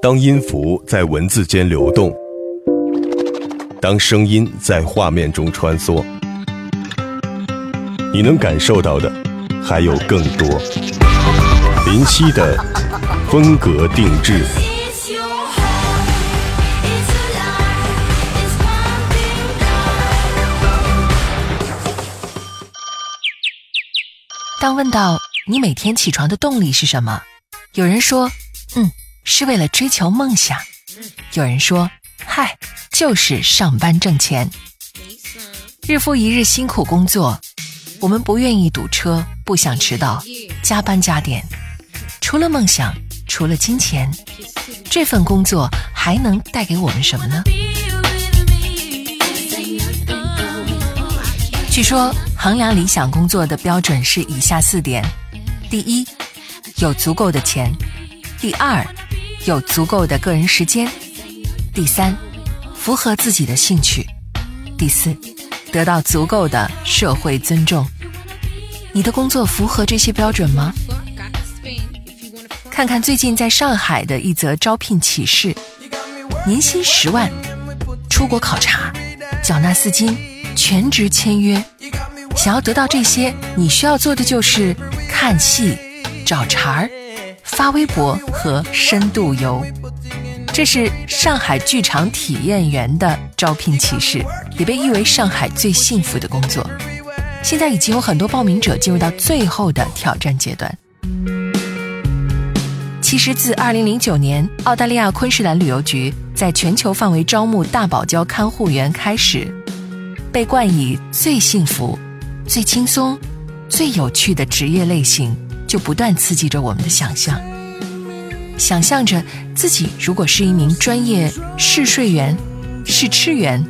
当音符在文字间流动，当声音在画面中穿梭，你能感受到的还有更多。林夕的风格定制。当问到你每天起床的动力是什么，有人说，嗯，是为了追求梦想；有人说，嗨，就是上班挣钱。日复一日辛苦工作，我们不愿意堵车，不想迟到，加班加点。除了梦想，除了金钱，这份工作还能带给我们什么呢？据说衡量理想工作的标准是以下四点：第一，有足够的钱；第二，有足够的个人时间；第三，符合自己的兴趣；第四，得到足够的社会尊重。你的工作符合这些标准吗？看看最近在上海的一则招聘启事：年薪十万，出国考察，缴纳四金。全职签约，想要得到这些，你需要做的就是看戏、找茬儿、发微博和深度游。这是上海剧场体验员的招聘启事，也被誉为上海最幸福的工作。现在已经有很多报名者进入到最后的挑战阶段。其实，自2009年澳大利亚昆士兰旅游局在全球范围招募大堡礁看护员开始。被冠以最幸福、最轻松、最有趣的职业类型，就不断刺激着我们的想象。想象着自己如果是一名专业试睡员、试吃员、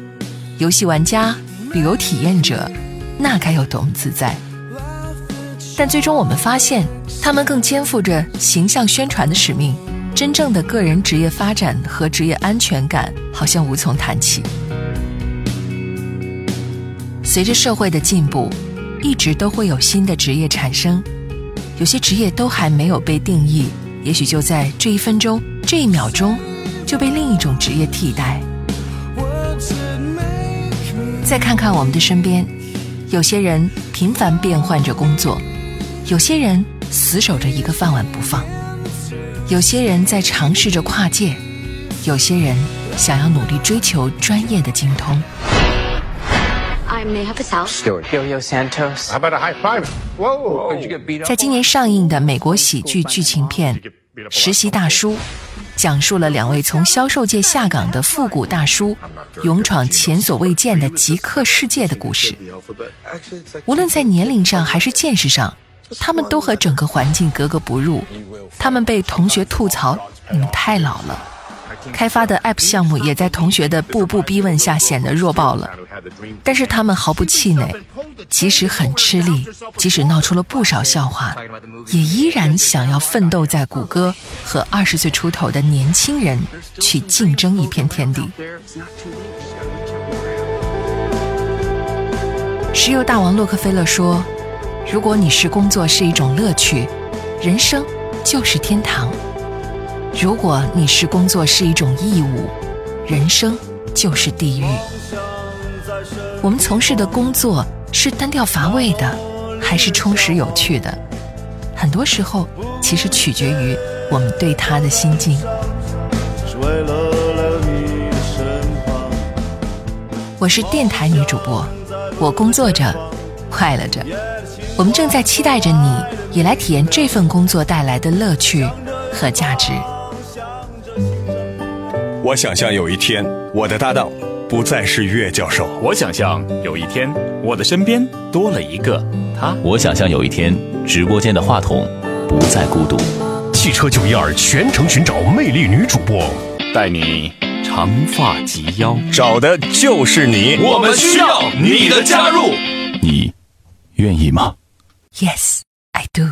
游戏玩家、旅游体验者，那该有多么自在！但最终我们发现，他们更肩负着形象宣传的使命，真正的个人职业发展和职业安全感好像无从谈起。随着社会的进步，一直都会有新的职业产生，有些职业都还没有被定义，也许就在这一分钟、这一秒钟，就被另一种职业替代。再看看我们的身边，有些人频繁变换着工作，有些人死守着一个饭碗不放，有些人在尝试着跨界，有些人想要努力追求专业的精通。在今年上映的美国喜剧剧情片《实习大叔》，讲述了两位从销售界下岗的复古大叔，勇闯前所未见的极客世界的故事。无论在年龄上还是见识上，他们都和整个环境格格不入。他们被同学吐槽：“你们太老了。”开发的 App 项目也在同学的步步逼问下显得弱爆了，但是他们毫不气馁，即使很吃力，即使闹出了不少笑话，也依然想要奋斗在谷歌和二十岁出头的年轻人去竞争一片天地。石油大王洛克菲勒说：“如果你是工作是一种乐趣，人生就是天堂。”如果你是工作是一种义务，人生就是地狱。我们从事的工作是单调乏味的，还是充实有趣的？很多时候，其实取决于我们对他的心境。我是电台女主播，我工作着，快乐着。我们正在期待着你也来体验这份工作带来的乐趣和价值。我想象有一天，我的搭档不再是岳教授。我想象有一天，我的身边多了一个他。我想象有一天，直播间的话筒不再孤独。汽车九一二全程寻找魅力女主播，带你长发及腰，找的就是你。我们需要你的加入，你愿意吗？Yes, I do.